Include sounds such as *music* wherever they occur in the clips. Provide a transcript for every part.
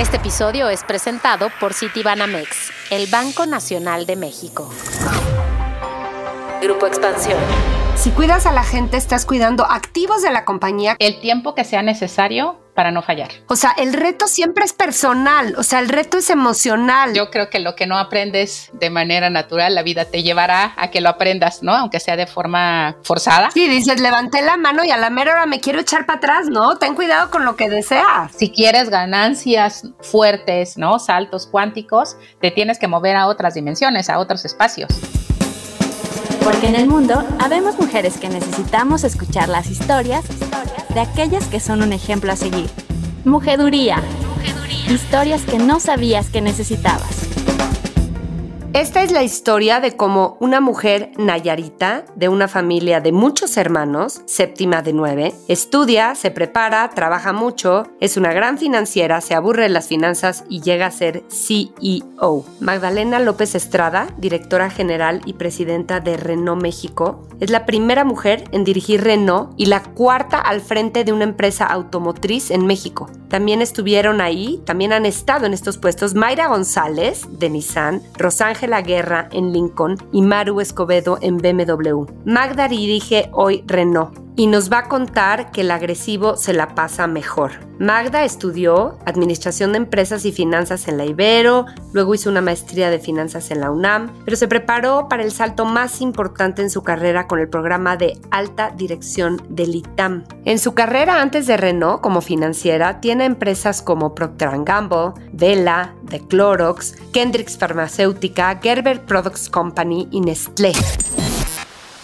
Este episodio es presentado por Citibanamex, el Banco Nacional de México. Grupo Expansión. Si cuidas a la gente, estás cuidando activos de la compañía. El tiempo que sea necesario para no fallar. O sea, el reto siempre es personal, o sea, el reto es emocional. Yo creo que lo que no aprendes de manera natural, la vida te llevará a que lo aprendas, ¿no? Aunque sea de forma forzada. Sí, dices, levanté la mano y a la mera hora me quiero echar para atrás, ¿no? Ten cuidado con lo que deseas. Si quieres ganancias fuertes, ¿no? Saltos cuánticos, te tienes que mover a otras dimensiones, a otros espacios. Porque en el mundo habemos mujeres que necesitamos escuchar las historias de aquellas que son un ejemplo a seguir. Mujeduría. Historias que no sabías que necesitabas. Esta es la historia de cómo una mujer nayarita de una familia de muchos hermanos, séptima de nueve, estudia, se prepara, trabaja mucho, es una gran financiera, se aburre de las finanzas y llega a ser CEO. Magdalena López Estrada, directora general y presidenta de Renault México, es la primera mujer en dirigir Renault y la cuarta al frente de una empresa automotriz en México. También estuvieron ahí, también han estado en estos puestos Mayra González de Nissan, Rosángel la Guerra en Lincoln y Maru Escobedo en BMW. Magda dirige hoy Renault y nos va a contar que el agresivo se la pasa mejor. Magda estudió Administración de Empresas y Finanzas en la Ibero, luego hizo una maestría de Finanzas en la UNAM, pero se preparó para el salto más importante en su carrera con el programa de Alta Dirección del ITAM. En su carrera antes de Renault como financiera, tiene empresas como Procter Gamble, Vela, The Clorox, Kendricks Farmacéutica, Gerber Products Company y Nestlé.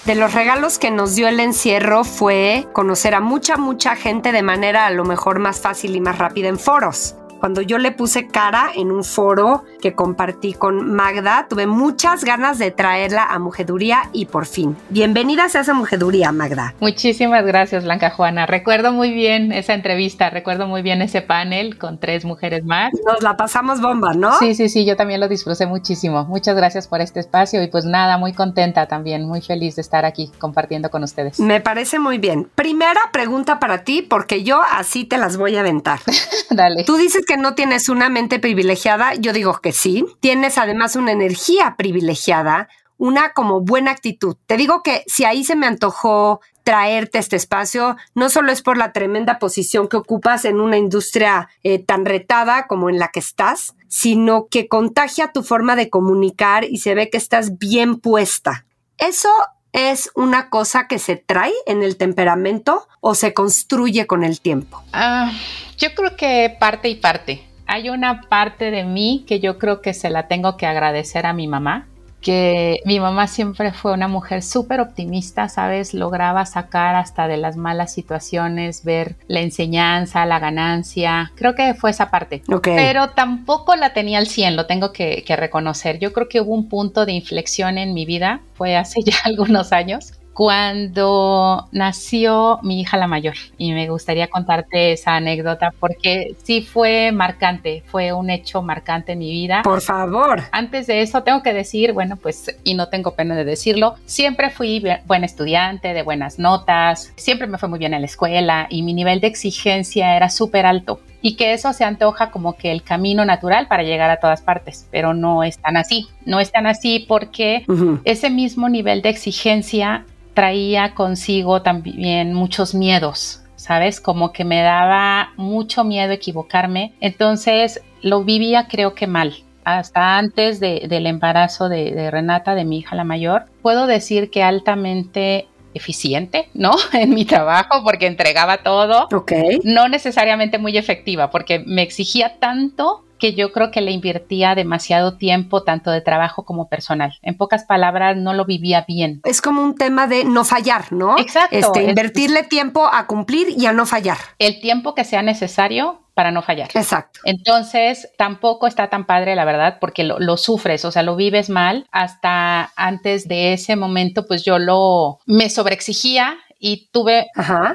De los regalos que nos dio el encierro fue conocer a mucha, mucha gente de manera a lo mejor más fácil y más rápida en foros. Cuando yo le puse cara en un foro que compartí con Magda, tuve muchas ganas de traerla a Mujeduría y por fin. Bienvenida a esa Mujeduría, Magda. Muchísimas gracias, Blanca Juana. Recuerdo muy bien esa entrevista, recuerdo muy bien ese panel con tres mujeres más. Nos la pasamos bomba, ¿no? Sí, sí, sí, yo también lo disfruté muchísimo. Muchas gracias por este espacio y pues nada, muy contenta también, muy feliz de estar aquí compartiendo con ustedes. Me parece muy bien. Primera pregunta para ti, porque yo así te las voy a aventar. *laughs* Dale. Tú dices que no tienes una mente privilegiada, yo digo que sí. Tienes además una energía privilegiada, una como buena actitud. Te digo que si ahí se me antojó traerte este espacio, no solo es por la tremenda posición que ocupas en una industria eh, tan retada como en la que estás, sino que contagia tu forma de comunicar y se ve que estás bien puesta. Eso es una cosa que se trae en el temperamento o se construye con el tiempo? Ah, yo creo que parte y parte. Hay una parte de mí que yo creo que se la tengo que agradecer a mi mamá, que mi mamá siempre fue una mujer súper optimista, ¿sabes? Lograba sacar hasta de las malas situaciones, ver la enseñanza, la ganancia. Creo que fue esa parte. Pero tampoco la tenía al 100, lo tengo que, que reconocer. Yo creo que hubo un punto de inflexión en mi vida, fue hace *laughs* ya algunos años, cuando nació mi hija la mayor y me gustaría contarte esa anécdota porque sí fue marcante, fue un hecho marcante en mi vida. Por favor. Antes de eso tengo que decir, bueno, pues y no tengo pena de decirlo, siempre fui buen estudiante, de buenas notas, siempre me fue muy bien en la escuela y mi nivel de exigencia era súper alto y que eso se antoja como que el camino natural para llegar a todas partes, pero no es tan así, no es tan así porque ese mismo nivel de exigencia traía consigo también muchos miedos, ¿sabes? Como que me daba mucho miedo equivocarme. Entonces lo vivía creo que mal. Hasta antes del embarazo de, Renata, de mi hija la mayor, puedo decir que altamente eficiente, ¿no? *laughs* En mi trabajo porque entregaba todo. Ok. No necesariamente muy efectiva porque me exigía tanto que yo creo que le invertía demasiado tiempo, tanto de trabajo como personal. En pocas palabras, no lo vivía bien. Es como un tema de no fallar, ¿no? Exacto. Este, invertirle tiempo a cumplir y a no fallar. El tiempo que sea necesario para no fallar. Exacto. Entonces, tampoco está tan padre, la verdad, porque lo, lo, sufres, o sea, lo vives mal. Hasta antes de ese momento, pues yo lo me sobreexigía y tuve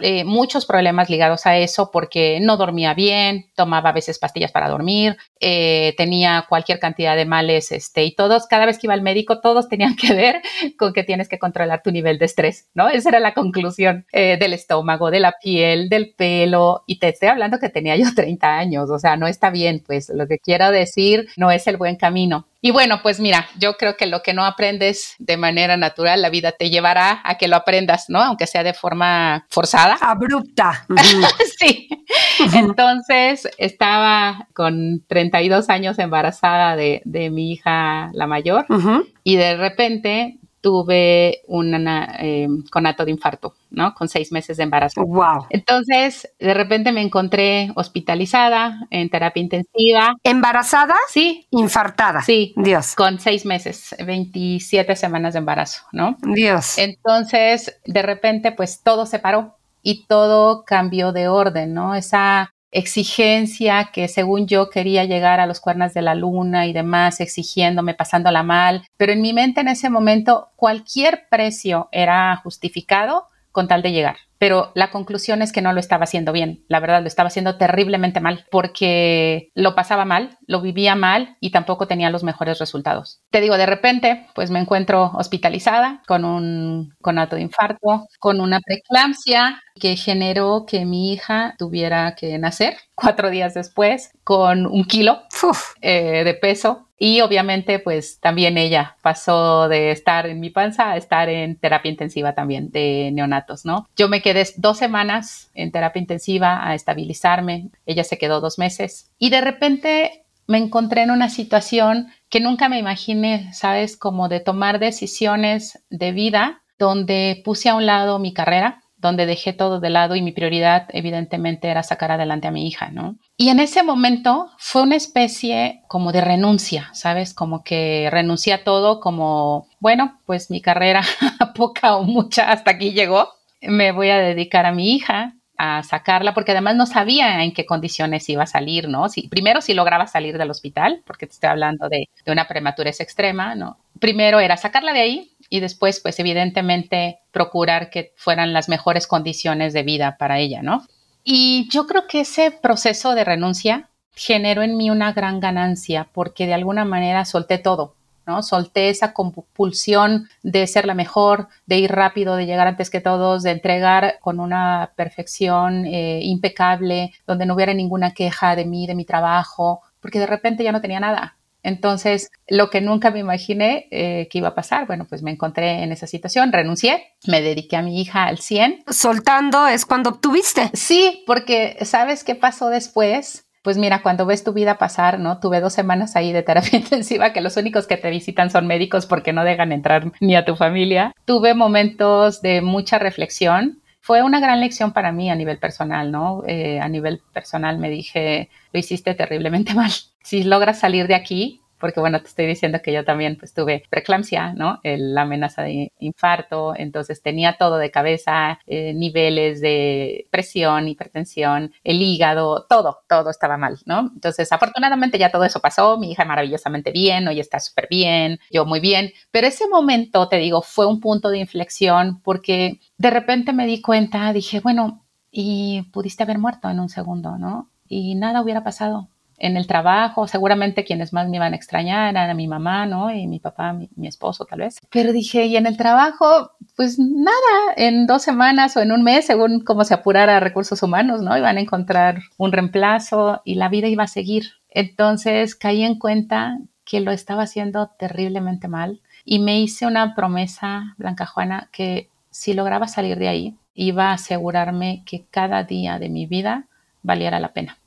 eh, muchos problemas ligados a eso porque no dormía bien, tomaba a veces pastillas para dormir, eh, tenía cualquier cantidad de males, este, y todos, cada vez que iba al médico, todos tenían que ver *laughs* con que tienes que controlar tu nivel de estrés, ¿no? Esa era la conclusión eh, del estómago, de la piel, del pelo, y te estoy hablando que tenía yo *laughs* 30 años, o sea, no está bien, pues lo que quiero decir no es el buen camino. Y bueno, pues mira, yo creo que lo que no aprendes de manera natural, la vida te llevará a que lo aprendas, ¿no? Aunque sea de forma forzada. Abrupta. *laughs* sí. Entonces estaba con 32 años embarazada de, mi hija la mayor y de repente tuve un eh, conato de infarto, ¿no? Con seis meses de embarazo. Wow. Entonces, de repente me encontré hospitalizada en terapia intensiva. ¿Embarazada? Sí. Infartada. Sí. Dios. Con seis meses, 27 semanas de embarazo, ¿no? Dios. Entonces, de repente, pues todo se paró y todo cambió de orden, ¿no? Esa exigencia que según yo quería llegar a los cuernas de la luna y demás, exigiéndome, pasándola mal, pero en mi mente en ese momento cualquier precio era justificado con tal de llegar pero la conclusión es que no lo estaba haciendo bien, la verdad lo estaba haciendo terriblemente mal porque lo pasaba mal, lo vivía mal y tampoco tenía los mejores resultados. Te digo, de repente, pues me encuentro hospitalizada con un conato de infarto, con una preeclampsia que generó que mi hija tuviera que nacer *laughs* cuatro días después con un kilo eh, de peso y obviamente, pues también ella pasó de estar en mi panza a estar en terapia intensiva también de neonatos, ¿no? Yo me quedé dos semanas en terapia intensiva a estabilizarme, ella se quedó dos meses y de repente me encontré en una situación que nunca me imaginé, ¿sabes? Como de tomar decisiones de vida donde puse a un lado mi carrera, donde dejé todo de lado y mi prioridad evidentemente era sacar adelante a mi hija, ¿no? Y en ese momento fue una especie como de renuncia, ¿sabes? Como que renuncié a todo, como, bueno, pues mi carrera, *laughs* poca o mucha, hasta aquí llegó. Me voy a dedicar a mi hija, a sacarla, porque además no sabía en qué condiciones iba a salir, ¿no? Si, primero, si lograba salir del hospital, porque te estoy hablando de, de una prematurez extrema, ¿no? Primero era sacarla de ahí y después, pues evidentemente, procurar que fueran las mejores condiciones de vida para ella, ¿no? Y yo creo que ese proceso de renuncia generó en mí una gran ganancia porque de alguna manera solté todo, ¿no? Solté esa compulsión de ser la mejor, de ir rápido, de llegar antes que todos, de entregar con una perfección eh, impecable, donde no hubiera ninguna queja de mí, de mi trabajo, porque de repente ya no tenía nada. Entonces, lo que nunca me imaginé eh, que iba a pasar, bueno, pues me encontré en esa situación, renuncié, me dediqué a mi hija al 100. Soltando es cuando obtuviste. Sí, porque ¿sabes qué pasó después? Pues mira, cuando ves tu vida pasar, ¿no? Tuve dos semanas ahí de terapia *laughs* intensiva, que los únicos que te visitan son médicos porque no dejan entrar ni a tu familia. Tuve momentos de mucha reflexión. Fue una gran lección para mí a nivel personal, ¿no? Eh, a nivel personal me dije, lo hiciste terriblemente *laughs* mal. Si logras salir de aquí, porque bueno, te estoy diciendo que yo también pues tuve preeclampsia, ¿no? la amenaza de infarto, entonces tenía todo de cabeza, eh, niveles de presión, hipertensión, el hígado, todo, todo estaba mal, ¿no? Entonces, afortunadamente ya todo eso pasó, mi hija maravillosamente bien, hoy está súper bien, yo muy bien, pero ese momento, te digo, fue un punto de inflexión porque de repente me di cuenta, dije, bueno, y pudiste haber muerto en un segundo, ¿no? y nada hubiera pasado. En el trabajo, seguramente quienes más me iban a extrañar eran mi mamá, ¿no? Y mi papá, mi, esposo tal vez. Pero dije, y en el trabajo, pues nada, en dos semanas o en un mes, según cómo se apurara recursos humanos, ¿no? Iban a encontrar un reemplazo y la vida iba a seguir. Entonces caí en cuenta que lo estaba haciendo terriblemente mal y me hice una promesa, Blanca Juana, que si lograba salir de ahí, iba a asegurarme que cada día de mi vida valiera la pena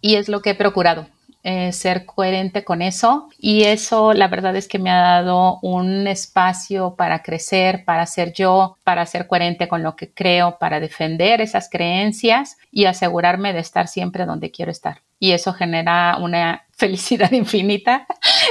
y es lo que he procurado. Eh, ser coherente con eso y eso la verdad es que me ha dado un espacio para crecer, para ser yo, para ser coherente con lo que creo, para defender esas creencias y asegurarme de estar siempre donde quiero estar. Y eso genera una *laughs* felicidad infinita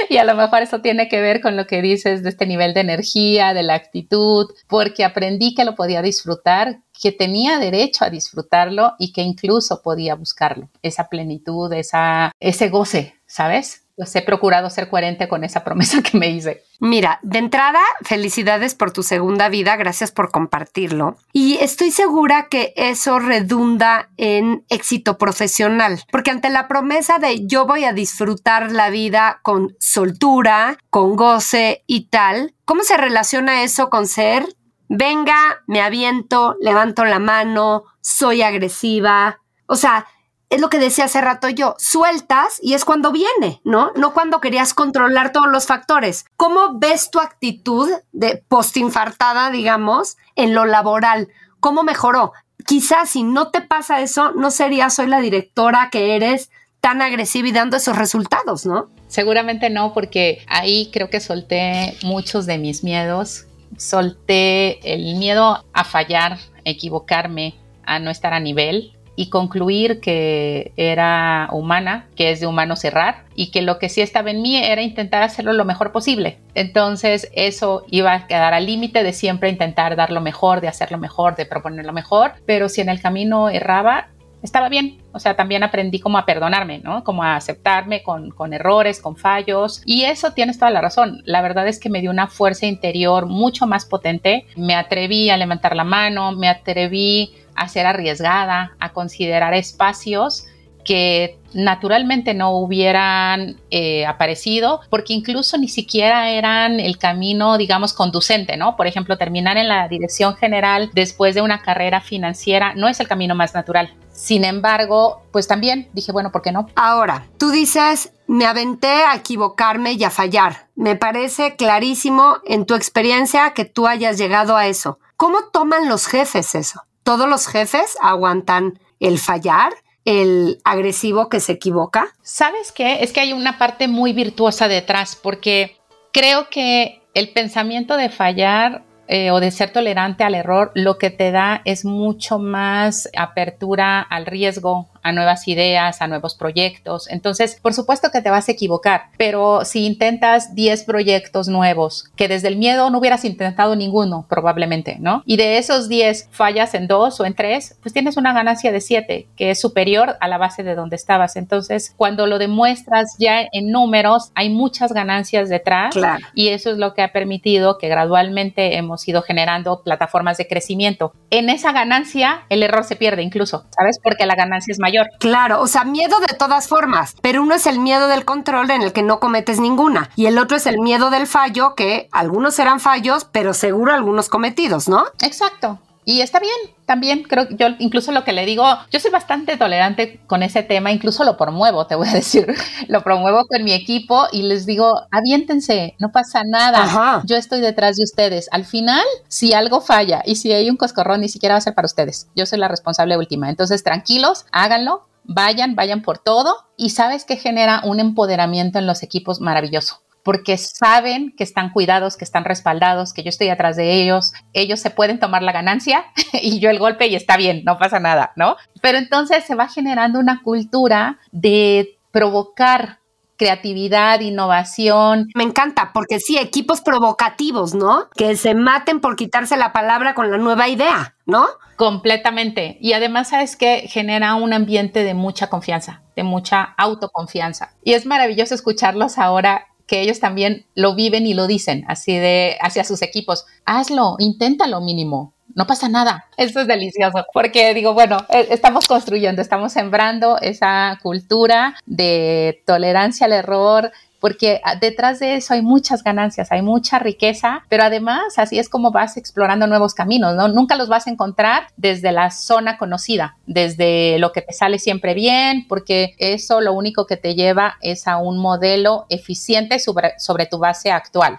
y a lo mejor eso tiene que ver con lo que dices de este nivel de energía, de la actitud, porque aprendí que lo podía disfrutar que tenía derecho a disfrutarlo y que incluso podía buscarlo, esa plenitud, esa, ese goce, ¿sabes? He procurado ser coherente con esa promesa que me hice. Mira, de entrada, felicidades por tu segunda vida, gracias por compartirlo. Y estoy segura que eso redunda en éxito profesional, porque ante la promesa de yo voy a disfrutar la vida con soltura, con goce y tal, ¿cómo se relaciona eso con ser venga, me aviento, levanto la mano, soy agresiva. O sea, es lo que decía hace rato yo, sueltas y es cuando viene, ¿no? No cuando querías controlar todos los factores. ¿Cómo ves tu actitud de postinfartada, digamos, en lo laboral? ¿Cómo mejoró? Quizás si no te pasa eso, no serías hoy la directora que eres tan agresiva y dando esos resultados, ¿no? Seguramente no, porque ahí creo que solté muchos de mis miedos solté el miedo a fallar, a equivocarme, a no estar a nivel y concluir que era humana, que es de humano cerrar y que lo que sí estaba en mí era intentar hacerlo lo mejor posible. Entonces eso iba a quedar al límite de siempre intentar dar lo mejor, de hacerlo mejor, de proponer lo mejor, pero si en el camino erraba, estaba bien. O sea, también aprendí como a perdonarme, ¿no? Como a aceptarme con, con, errores, con fallos. Y eso tienes toda la razón. La verdad es que me dio una fuerza interior mucho más potente. Me atreví a levantar la mano, me atreví a ser arriesgada, a considerar espacios que naturalmente no hubieran eh, aparecido porque incluso ni siquiera eran el camino, digamos, conducente, ¿no? Por ejemplo, terminar en la dirección general después de una carrera financiera no es el camino más natural. Sin embargo, pues también dije, bueno, ¿por qué no? Ahora, tú dices, me aventé a equivocarme y a fallar. Me parece clarísimo en tu experiencia que tú hayas llegado a eso. ¿Cómo toman los jefes eso? ¿Todos los jefes aguantan el fallar? el agresivo que se equivoca? ¿Sabes qué? Es que hay una parte muy virtuosa detrás, porque creo que el pensamiento de fallar eh, o de ser tolerante al error, lo que te da es mucho más apertura al riesgo, a nuevas ideas, a nuevos proyectos. Entonces, por supuesto que te vas a equivocar, pero si intentas 10 proyectos nuevos, que desde el miedo no hubieras intentado ninguno, probablemente, ¿no? Y de esos 10 fallas en dos o en tres, pues tienes una ganancia de 7, que es superior a la base de donde estabas. Entonces, cuando lo demuestras ya en números, hay muchas ganancias detrás y eso es lo que ha permitido que gradualmente hemos ido generando plataformas de crecimiento. En esa ganancia, el error se pierde incluso, ¿sabes? Porque la ganancia es mayor Claro, o sea, miedo de todas formas, pero uno es el miedo del control en el que no cometes ninguna y el otro es el miedo del fallo, que algunos serán fallos, pero seguro algunos cometidos, ¿no? Exacto. Y está bien, también creo que yo incluso lo que le digo, yo soy bastante tolerante con ese tema, incluso lo promuevo, te voy a *laughs* decir, lo promuevo con mi equipo y les digo, aviéntense, no pasa nada, yo estoy detrás de ustedes. Al final, si algo falla y si hay un coscorrón, ni siquiera va a ser para ustedes, yo soy la responsable última. Entonces, tranquilos, háganlo, vayan, vayan por todo y sabes que genera un empoderamiento en los equipos maravilloso porque saben que están cuidados, que están respaldados, que yo estoy atrás de ellos, ellos se pueden tomar la ganancia *laughs* y yo el golpe y está bien, no pasa nada, ¿no? Pero entonces se va generando una cultura de provocar creatividad, innovación. Me encanta, porque sí, equipos provocativos, ¿no? Que se maten por quitarse la palabra con la nueva idea, ¿no? Completamente. Y además, ¿sabes que Genera un ambiente de mucha confianza, de mucha autoconfianza. Y es maravilloso escucharlos ahora que ellos también lo viven y lo dicen, así de hacia sus equipos. Hazlo, inténtalo mínimo. No pasa nada. Esto es delicioso porque digo, bueno, e, estamos construyendo, estamos sembrando esa cultura de tolerancia al error, porque ah, detrás de eso hay muchas ganancias, hay mucha riqueza, pero además así es como vas explorando nuevos caminos, ¿no? Nunca los vas a encontrar desde la zona conocida, desde lo que te sale siempre bien, porque eso lo único que te lleva es a un modelo eficiente sobre, sobre tu base actual.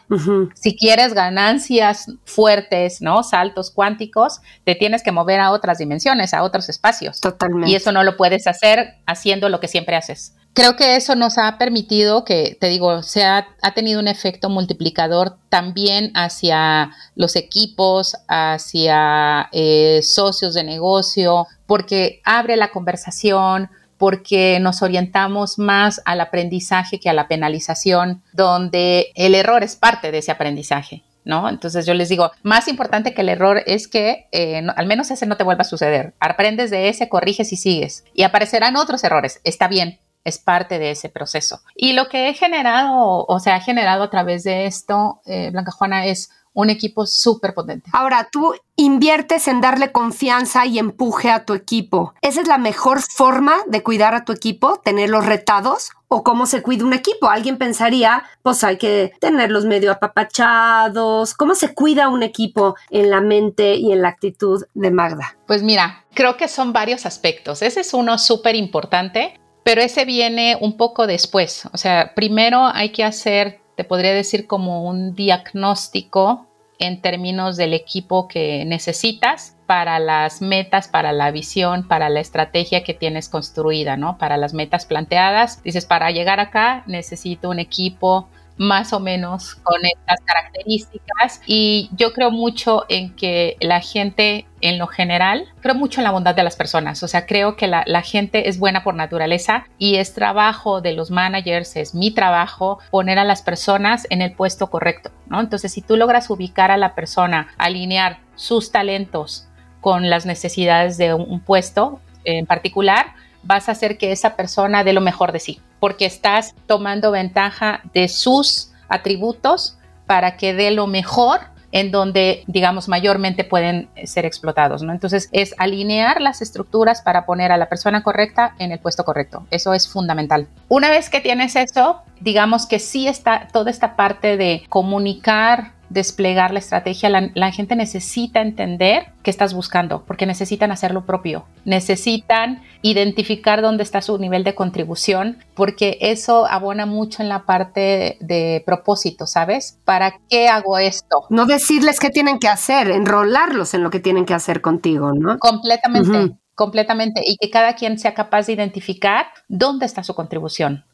Si quieres ganancias fuertes, ¿no? Saltos cuánticos, te tienes que mover a otras dimensiones, a otros espacios. Totalmente. Y eso no lo puedes hacer haciendo lo que siempre haces creo que eso nos ha permitido que, te digo, se ha, tenido un efecto multiplicador también hacia los equipos, hacia eh, socios de negocio, porque abre la conversación, porque nos orientamos más al aprendizaje que a la penalización, donde el error es parte de ese aprendizaje. ¿No? Entonces yo les digo, más importante que el error es que eh, al menos ese no te vuelva a suceder. Aprendes de ese, corriges y sigues. Y aparecerán otros errores, está bien, es parte de ese proceso. Y lo que he generado, o sea, ha generado a través de esto, eh, Blanca Juana, es un equipo súper potente. Ahora, tú inviertes en darle confianza y empuje a tu equipo. ¿Esa es la mejor forma de cuidar a tu equipo? ¿Tenerlos retados? ¿O cómo se cuida un equipo? Alguien pensaría, pues hay que tenerlos medio apapachados. ¿Cómo se cuida un equipo en la mente y en la actitud de Magda? Pues mira, creo que son varios aspectos. Ese es uno súper importante, pero ese viene un poco después. O sea, primero hay que hacer te podría decir como un diagnóstico en términos del equipo que necesitas para las metas, para la visión, para la estrategia que tienes construida, ¿no? Para las metas planteadas. Dices, para llegar acá necesito un equipo más o menos con estas características y yo creo mucho en que la gente en lo general, creo mucho en la bondad de las personas, o sea, creo que la, gente es buena por naturaleza y es trabajo de los managers, es mi trabajo poner a las personas en el puesto correcto, ¿no? Entonces, si tú logras ubicar a la persona, alinear sus talentos con las necesidades de un puesto en particular, vas a hacer que esa persona dé lo mejor de sí, porque estás tomando ventaja de sus atributos para que dé lo mejor en donde, digamos, mayormente pueden ser explotados, ¿no? Entonces, es alinear las estructuras para poner a la persona correcta en el puesto correcto. Eso es fundamental. Una vez que tienes eso, digamos que sí está toda esta parte de comunicar desplegar la estrategia, la, gente necesita entender qué estás buscando, porque necesitan hacer lo propio, necesitan identificar dónde está su nivel de contribución, porque eso abona mucho en la parte de, propósito, ¿sabes? ¿Para qué hago esto? No decirles qué tienen que hacer, enrolarlos en lo que tienen que hacer contigo, ¿no? Completamente. completamente y que cada quien sea capaz de identificar dónde está su contribución.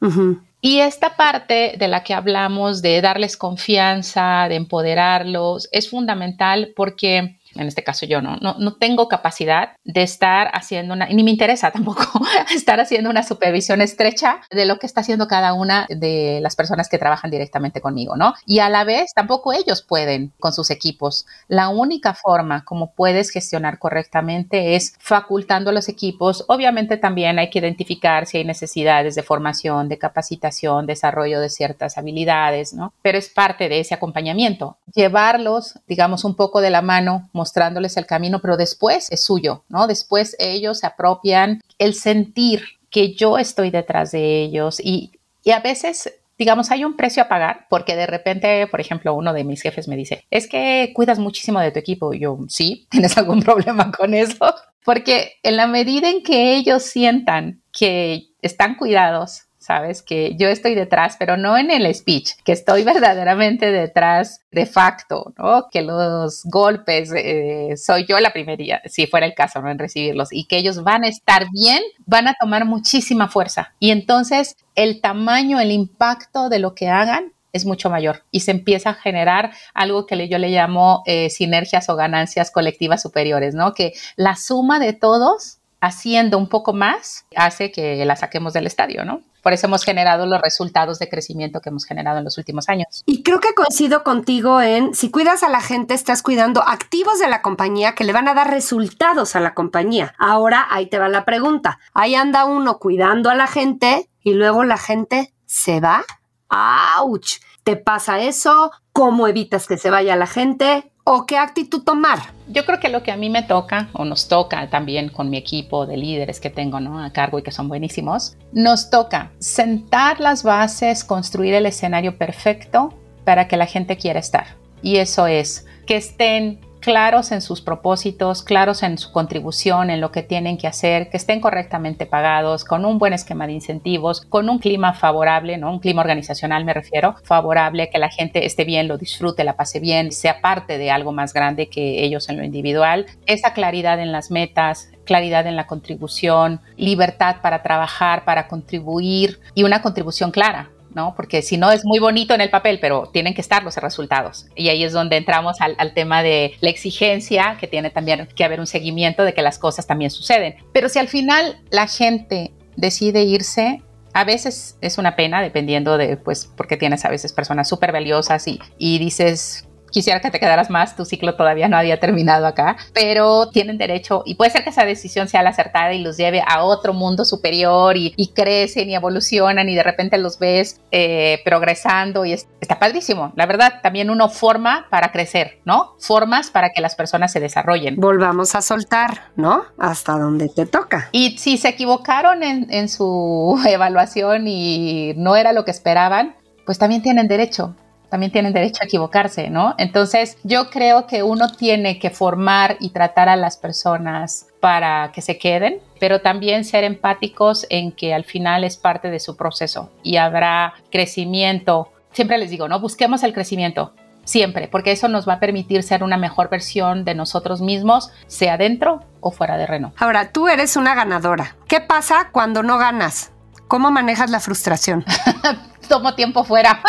Y esta parte de la que hablamos de darles confianza, de empoderarlos, es fundamental porque en este caso yo no, no, tengo capacidad de estar haciendo una, ni me interesa *laughs* tampoco estar haciendo una supervisión estrecha de lo que está haciendo cada una de las personas que trabajan directamente conmigo, ¿no? Y a la vez tampoco ellos pueden con sus equipos. La única forma como puedes gestionar correctamente es facultando los equipos. Obviamente también hay que identificar si hay necesidades de formación, de capacitación, desarrollo de ciertas habilidades, ¿no? Pero es parte de ese acompañamiento. Llevarlos, digamos, un poco de la mano, mostrándoles el camino, pero después es suyo, ¿no? Después ellos se apropian el sentir que yo estoy detrás de ellos y, y a veces digamos, hay un precio a pagar porque de repente, por ejemplo, uno de mis jefes me dice, es que cuidas muchísimo de tu equipo. Y yo, sí, *laughs* ¿tienes algún problema con eso? Porque en la medida en que ellos sientan que están cuidados, ¿sabes? Que yo estoy detrás, pero no en el speech, que estoy verdaderamente detrás de facto, ¿no? Que los golpes, eh, soy yo la primera, si fuera el caso, ¿no? En recibirlos, y que ellos van a estar bien, van a tomar muchísima fuerza. Y entonces el tamaño, el impacto de lo que hagan es mucho mayor y se empieza a generar algo que yo le llamo eh, sinergias o ganancias colectivas superiores, ¿no? Que la suma de todos haciendo un poco más hace que la saquemos del estadio, ¿no? Por eso hemos generado los resultados de crecimiento que hemos generado en los últimos años. Y creo que coincido contigo en, si cuidas a la gente, estás cuidando activos de la compañía que le van a dar resultados a la compañía. Ahora ahí te va la pregunta. Ahí anda uno cuidando a la gente y luego la gente se va. ¡Auch! ¿Te pasa eso? ¿Cómo evitas que se vaya la gente? O qué actitud tomar? Yo creo que lo que a mí me toca, o nos toca también con mi equipo de líderes que tengo a cargo y que son buenísimos, nos toca sentar las bases, construir el escenario perfecto para que la gente quiera estar. Y eso es que estén claros en sus propósitos, claros en su contribución, en lo que tienen que hacer, que estén correctamente pagados, con un buen esquema de incentivos, con un clima favorable, ¿no? Un clima organizacional me refiero, favorable, que la gente esté bien, lo disfrute, la pase bien, sea parte de algo más grande que ellos en lo individual. Esa claridad en las metas, claridad en la contribución, libertad para trabajar, para contribuir y una contribución clara, Porque si no es muy bonito en el papel, pero tienen que estar los resultados. Y ahí es donde entramos al, tema de la exigencia, que tiene también que haber un seguimiento de que las cosas también suceden. Pero si al final la gente decide irse, a veces es una pena, dependiendo de, pues, porque tienes a veces personas súper valiosas y, y dices, quisiera que te quedaras más, tu ciclo todavía no había terminado acá, pero tienen derecho y puede ser que esa decisión sea la acertada y los lleve a otro mundo superior y, crecen y evolucionan y de repente los ves eh, progresando y está padrísimo. La verdad, también uno forma para crecer, ¿no? Formas para que las personas se desarrollen. Volvamos a soltar, ¿no? Hasta donde te toca. Y si se equivocaron en, en su *laughs* evaluación y no era lo que esperaban, pues también tienen derecho también tienen derecho a equivocarse, ¿no? Entonces, yo creo que uno tiene que formar y tratar a las personas para que se queden, pero también ser empáticos en que al final es parte de su proceso y habrá crecimiento. Siempre les digo, ¿no? Busquemos el crecimiento, siempre, porque eso nos va a permitir ser una mejor versión de nosotros mismos, sea dentro o fuera de Renault. Ahora, tú eres una ganadora. ¿Qué pasa cuando no ganas? ¿Cómo manejas la frustración? *laughs* Tomo tiempo fuera.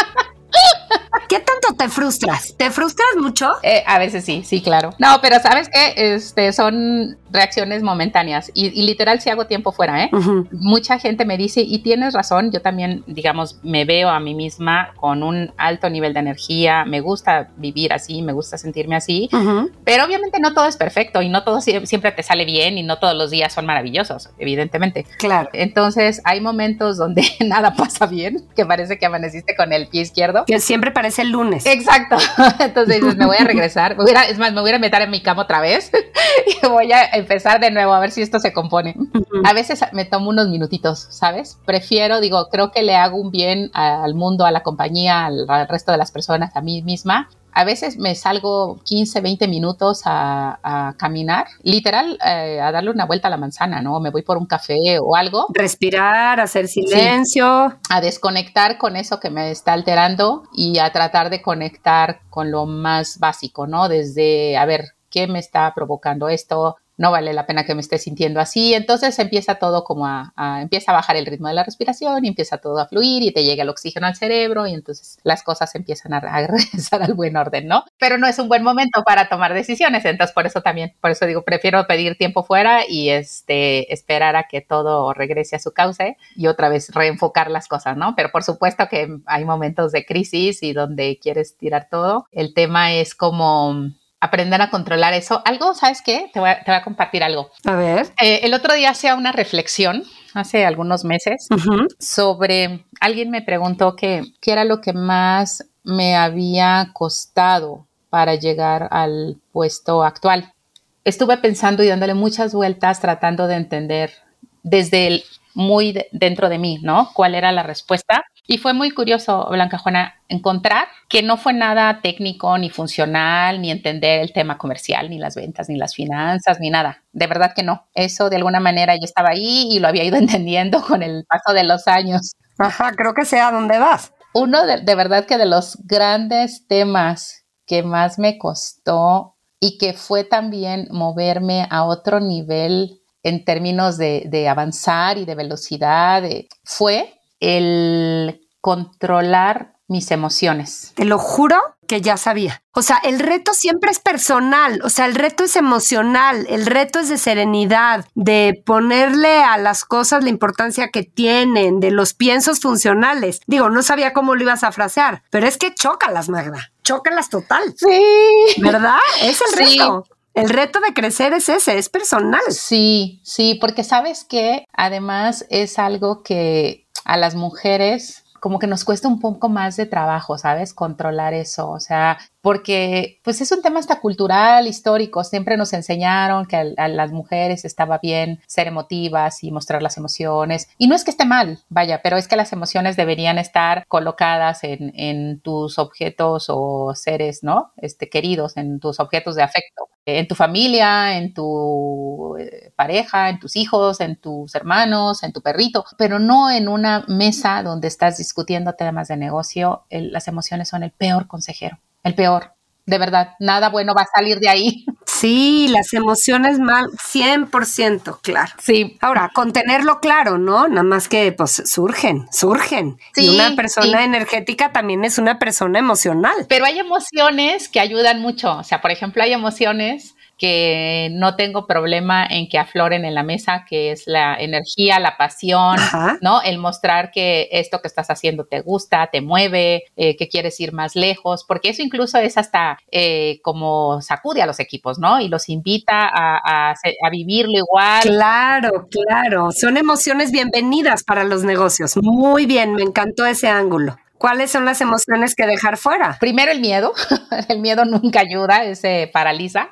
¿Qué tanto te frustras? ¿Te frustras mucho? Eh, a veces sí, sí, claro. No, pero sabes que este, son reacciones momentáneas y, literal si hago tiempo fuera, ¿eh? Mucha gente me dice, y tienes razón, yo también, digamos, me veo a mí misma con un alto nivel de energía, me gusta vivir así, me gusta sentirme así, pero obviamente no todo es perfecto y no todo siempre te sale bien y no todos los días son maravillosos, evidentemente. Claro. Entonces hay momentos donde *laughs* nada pasa bien, que parece que amaneciste con el pie izquierdo. Que siempre parece el lunes. Exacto. *laughs* Entonces dices, me voy a *laughs* regresar, es más, me voy a meter en mi cama otra vez *laughs* y voy a empezar de nuevo a ver si esto se compone. A veces me tomo unos minutitos, ¿sabes? Prefiero, digo, creo que le hago un bien al mundo, a la compañía, al, resto de las personas, a mí misma, a veces me salgo 15, 20 minutos a, caminar, literal, eh, a darle una vuelta a la manzana, ¿no? Me voy por un café o algo. Respirar, hacer silencio. A desconectar con eso que me está alterando y a tratar de conectar con lo más básico, ¿no? Desde, a ver, ¿qué me está provocando esto? No vale la pena que me esté sintiendo así. Entonces empieza todo como a, empieza a bajar el ritmo de la respiración y empieza todo a fluir y te llega el oxígeno al cerebro y entonces las cosas empiezan a, *laughs* regresar al buen orden, ¿no? Pero no es un buen momento para tomar decisiones, entonces por eso también, por eso digo, prefiero pedir tiempo fuera y este, esperar a que todo regrese a su cauce y otra vez reenfocar las cosas, ¿no? Pero por supuesto que hay momentos de crisis y donde quieres tirar todo. El tema es como aprender a controlar eso. Algo, ¿sabes qué? Te voy a, compartir algo. A ver. Eh, el otro día hacía una reflexión, hace algunos meses, sobre, alguien me preguntó que, qué era lo que más me había costado para llegar al puesto actual. Estuve pensando y dándole muchas vueltas tratando de entender desde el muy dentro de mí, ¿no? ¿Cuál era la respuesta? Y fue muy curioso, Blanca Juana, encontrar que no fue nada técnico ni funcional, ni entender el tema comercial, ni las ventas, ni las finanzas, ni nada. De verdad que no. Eso de alguna manera yo estaba ahí y lo había ido *laughs* entendiendo con el paso de los años. Ajá, creo que sea dónde vas. Uno de, de verdad que de los grandes temas que más me costó y que fue también moverme a otro nivel en términos de, de avanzar y de velocidad, fue el controlar mis emociones. Te lo juro que ya sabía. O sea, el reto siempre es personal, o sea, el reto es emocional, el reto es de serenidad, de ponerle a las cosas la importancia que tienen, de los piensos funcionales. Digo, no sabía cómo lo ibas a frasear, pero es que chócalas, Magda, chócalas total. Sí. ¿Verdad? Es el reto. El reto de crecer es ese, es personal. Sí, sí, porque sabes que además es algo que a las mujeres como que nos cuesta un poco más de trabajo, ¿sabes? Controlar eso, o sea, porque pues es un tema hasta cultural, histórico, siempre nos enseñaron que a, las mujeres estaba bien ser emotivas y mostrar las emociones, y no es que esté mal, vaya, pero es que las emociones deberían estar colocadas en, en tus objetos o seres, ¿no? Este, queridos, en tus objetos de afecto en tu familia, en tu eh, pareja, en tus hijos, en tus hermanos, en tu perrito, pero no en una mesa donde estás discutiendo temas de negocio. las emociones son el peor consejero, el peor. De verdad, nada bueno va a salir de ahí. *laughs* Sí, las emociones mal, 100%, claro. Sí. Ahora, contenerlo claro, ¿no? Nada más que, pues, surgen, surgen. y una persona energética también es una persona emocional. Pero hay emociones que ayudan mucho. O sea, por ejemplo, hay emociones que no tengo problema en que afloren en la mesa, que es la energía, la pasión, ¿no? El mostrar que esto que estás haciendo te gusta, te mueve, eh, que quieres ir más lejos, porque eso incluso es hasta eh, como sacude a los equipos, ¿no? Y los invita a, a vivirlo igual. Claro, claro. Son emociones bienvenidas para los negocios. Muy bien, me encantó ese ángulo. ¿Cuáles son las emociones que dejar fuera? Primero el miedo. *laughs* el miedo nunca ayuda, se paraliza.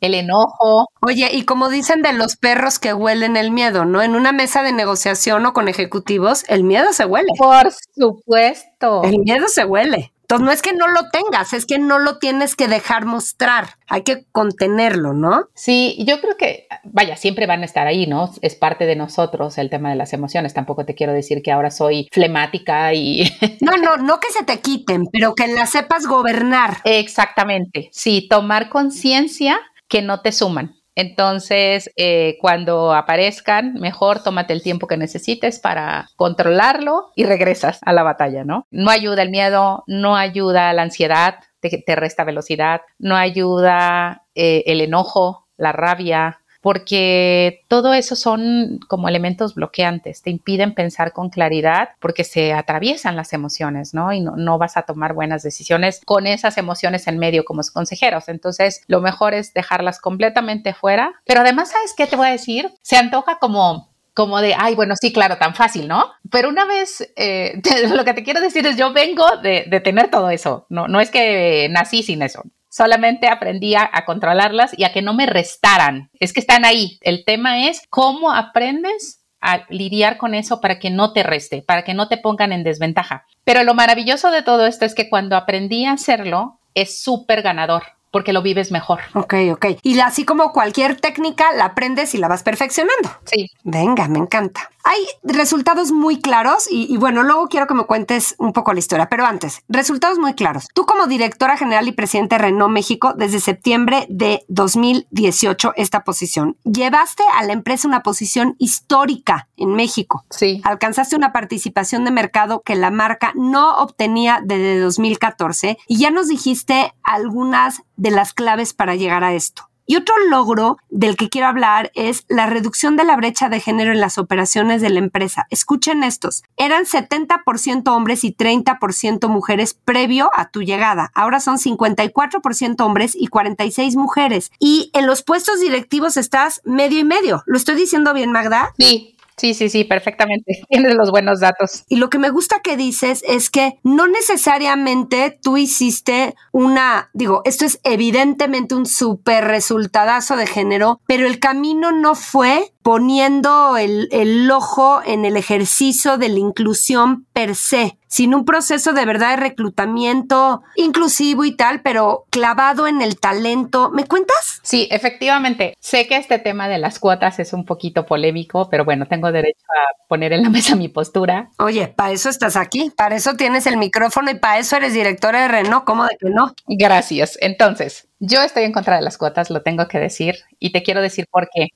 El enojo. Oye, y como dicen de los perros que huelen el miedo, ¿no? En una mesa de negociación o con ejecutivos, el miedo se huele. Por supuesto. El miedo se huele. Entonces, no es que no lo tengas, es que no lo tienes que dejar mostrar, hay que contenerlo, ¿no? Sí, yo creo que, vaya, siempre van a estar ahí, ¿no? Es parte de nosotros el tema de las emociones. Tampoco te quiero decir que ahora soy flemática y... *laughs* No, no, no que se te quiten, pero que las sepas gobernar. Exactamente, sí, tomar conciencia que no te suman. Entonces, eh, cuando aparezcan, mejor tómate el tiempo que necesites para controlarlo y regresas a la batalla, ¿no? No ayuda el miedo, no ayuda la ansiedad, te, resta velocidad, no ayuda eh, el enojo, la rabia, porque todo eso son como elementos bloqueantes, te impiden pensar con claridad porque se atraviesan las emociones, ¿no? Y no, vas a tomar buenas decisiones con esas emociones en medio como consejeros. Entonces, lo mejor es dejarlas completamente fuera. Pero además, ¿sabes qué te voy a decir? Se antoja como como de, ay, bueno, sí, claro, tan fácil, ¿no? Pero una vez, eh, *laughs* lo que te quiero decir es, yo vengo de, de, tener todo eso, no, no es que nací sin eso, solamente aprendí a, controlarlas y a que no me restaran. Es que están ahí. El tema es cómo aprendes a lidiar con eso para que no te reste, para que no te pongan en desventaja. Pero lo maravilloso de todo esto es que cuando aprendí a hacerlo, es súper ganador porque lo vives mejor. Ok, ok. Y así como cualquier técnica, la aprendes y la vas perfeccionando. Sí. Venga, me encanta. Hay resultados muy claros y, bueno, luego quiero que me cuentes un poco la historia, pero antes, resultados muy claros. Tú como directora general y presidente de Renault México desde septiembre de 2018 esta posición, llevaste a la empresa una posición histórica en México. Sí. Alcanzaste una participación de mercado que la marca no obtenía desde 2014 y ya nos dijiste algunas de las claves para llegar a esto. Y otro logro del que quiero hablar es la reducción de la brecha de género en las operaciones de la empresa. Escuchen estos. Eran 70% hombres y 30% mujeres previo a tu llegada. Ahora son 54% hombres y 46 mujeres. Y en los puestos directivos estás medio y medio. ¿Lo estoy diciendo bien, Magda? Sí. Sí, sí, sí, perfectamente. *laughs* Tienes los buenos datos. Y lo que me gusta que dices es que no necesariamente tú hiciste una, digo, esto es evidentemente un súper resultadazo de género, pero el camino no fue poniendo el, el, ojo en el ejercicio de la inclusión per se, sin un proceso de verdad de reclutamiento inclusivo y tal, pero clavado en el talento. ¿Me cuentas? Sí, efectivamente. Sé que este tema de las cuotas es un poquito polémico, pero bueno, tengo derecho a poner en la *laughs* mesa mi postura. Oye, para eso estás aquí, para eso tienes el micrófono y para eso eres directora de Renault, ¿cómo de que no? Gracias. Entonces, yo estoy en contra de las cuotas, lo tengo que decir, y te quiero decir por qué.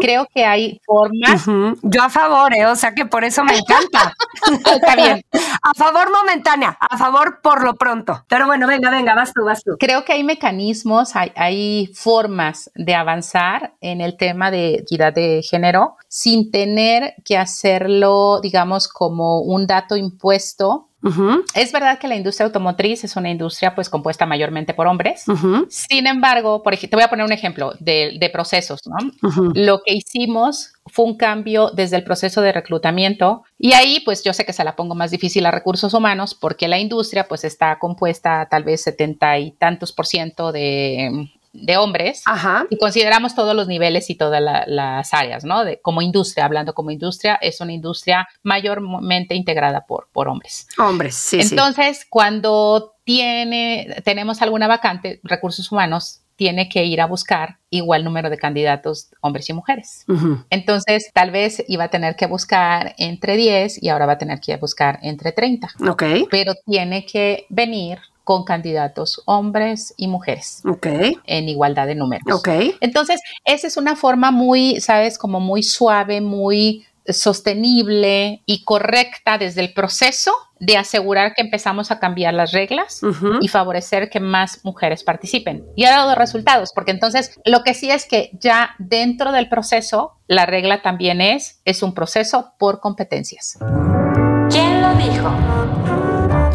Creo que hay formas. Yo a favor, ¿eh? o sea que por eso me encanta. *laughs* Está bien. a favor momentánea, a favor por lo pronto. Pero bueno, venga, venga, vas tú, vas tú. Creo que hay mecanismos, hay, hay formas de avanzar en el tema de equidad de género sin tener que hacerlo, digamos, como un dato impuesto es verdad que la industria automotriz es una industria pues compuesta mayormente por hombres. Sin embargo, por te voy a poner un ejemplo de, procesos, ¿no? Lo que hicimos fue un cambio desde el proceso de reclutamiento y ahí pues yo sé que se la pongo más difícil a recursos humanos porque la industria pues está compuesta tal vez setenta y tantos por ciento de de hombres y consideramos todos los niveles y todas las áreas, ¿no? De, como industria, hablando como industria, es una industria mayormente integrada por, por hombres. Hombres, sí. Entonces, cuando tiene, tenemos alguna vacante, recursos humanos tiene que ir a buscar igual número de candidatos hombres y mujeres. Entonces, tal vez iba a tener que buscar entre 10 y ahora va a tener que buscar entre 30. Ok. Pero tiene que venir con candidatos hombres y mujeres. Ok. En igualdad de números. Ok. Entonces, esa es una forma muy, sabes, como muy suave, muy sostenible y correcta desde el proceso de asegurar que empezamos a cambiar las reglas y favorecer que más mujeres participen. Y ha dado resultados, porque entonces lo que sí es que ya dentro del proceso, la regla también es, es un proceso por competencias. ¿Quién lo dijo?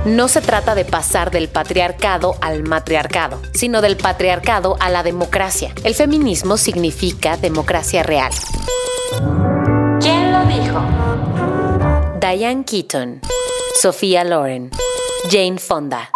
No se trata de pasar del patriarcado al matriarcado, sino del patriarcado a la democracia. El feminismo significa democracia real. ¿Quién lo dijo? Diane Keaton, Sofía Loren, Jane Fonda.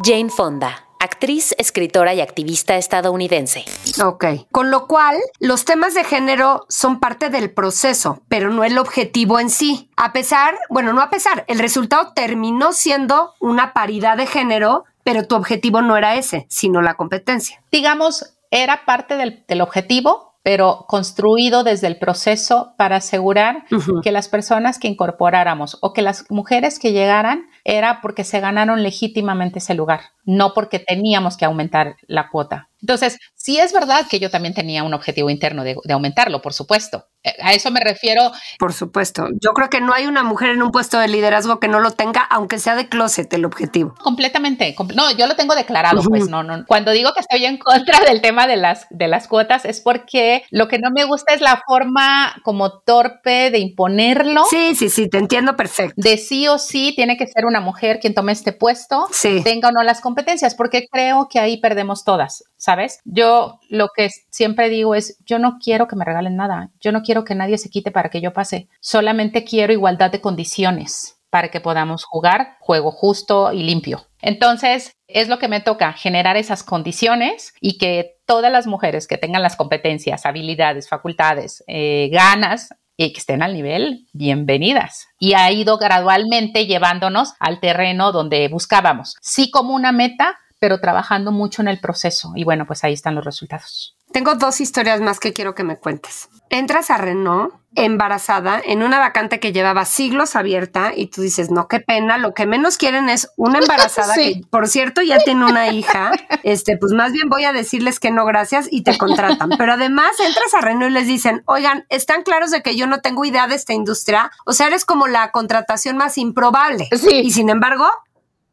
Jane Fonda, actriz, escritora y activista estadounidense. Ok. Con lo cual, los temas de género son parte del proceso, pero no el objetivo en sí. A pesar, bueno, no a pesar, el resultado terminó siendo una paridad de género, pero tu objetivo no era ese, sino la competencia. Digamos, era parte del, del objetivo, pero construido desde el proceso para asegurar que las personas que incorporáramos o que las mujeres que llegaran era porque se ganaron legítimamente ese lugar, no porque teníamos que aumentar la cuota. Entonces, sí es verdad que yo también tenía un objetivo interno de, de aumentarlo, por supuesto. Eh, A eso me refiero Por supuesto. Yo creo que no hay una mujer en un puesto de liderazgo que no lo tenga, aunque sea de closet el objetivo. completamente. com- No, yo lo tengo declarado, pues no, no. Cuando digo que estoy en contra *laughs* del tema de las, de las cuotas es porque lo que no me gusta es la forma como torpe de imponerlo. Sí, sí, sí, te entiendo perfecto. de sí o sí tiene que ser una mujer quien tome este puesto, Sí. tenga o no las competencias, porque creo que ahí perdemos todas, ¿sabes? Yo lo que siempre digo es, yo no quiero que me regalen nada, yo no quiero que nadie se quite para que yo pase, solamente quiero igualdad de condiciones para que podamos jugar juego justo y limpio. Entonces, es lo que me toca, generar esas condiciones y que todas las mujeres que tengan las competencias, habilidades, facultades, eh, ganas y que estén al nivel, bienvenidas. Y ha ido gradualmente llevándonos al terreno donde buscábamos, sí como una meta, pero trabajando mucho en el proceso. Y bueno, pues ahí están los resultados. Tengo dos historias más que quiero que me cuentes. Entras a Renault embarazada en una vacante que llevaba siglos abierta y tú dices, no, qué pena, lo que menos quieren es una *laughs* embarazada Sí. que, por cierto, ya tiene una hija. Este, pues más bien voy a decirles que no, gracias y te contratan. Pero además entras a Renault y les dicen, oigan, ¿están claros de que yo no tengo idea de esta industria? O sea, eres como la contratación más improbable. Sí. Y sin embargo,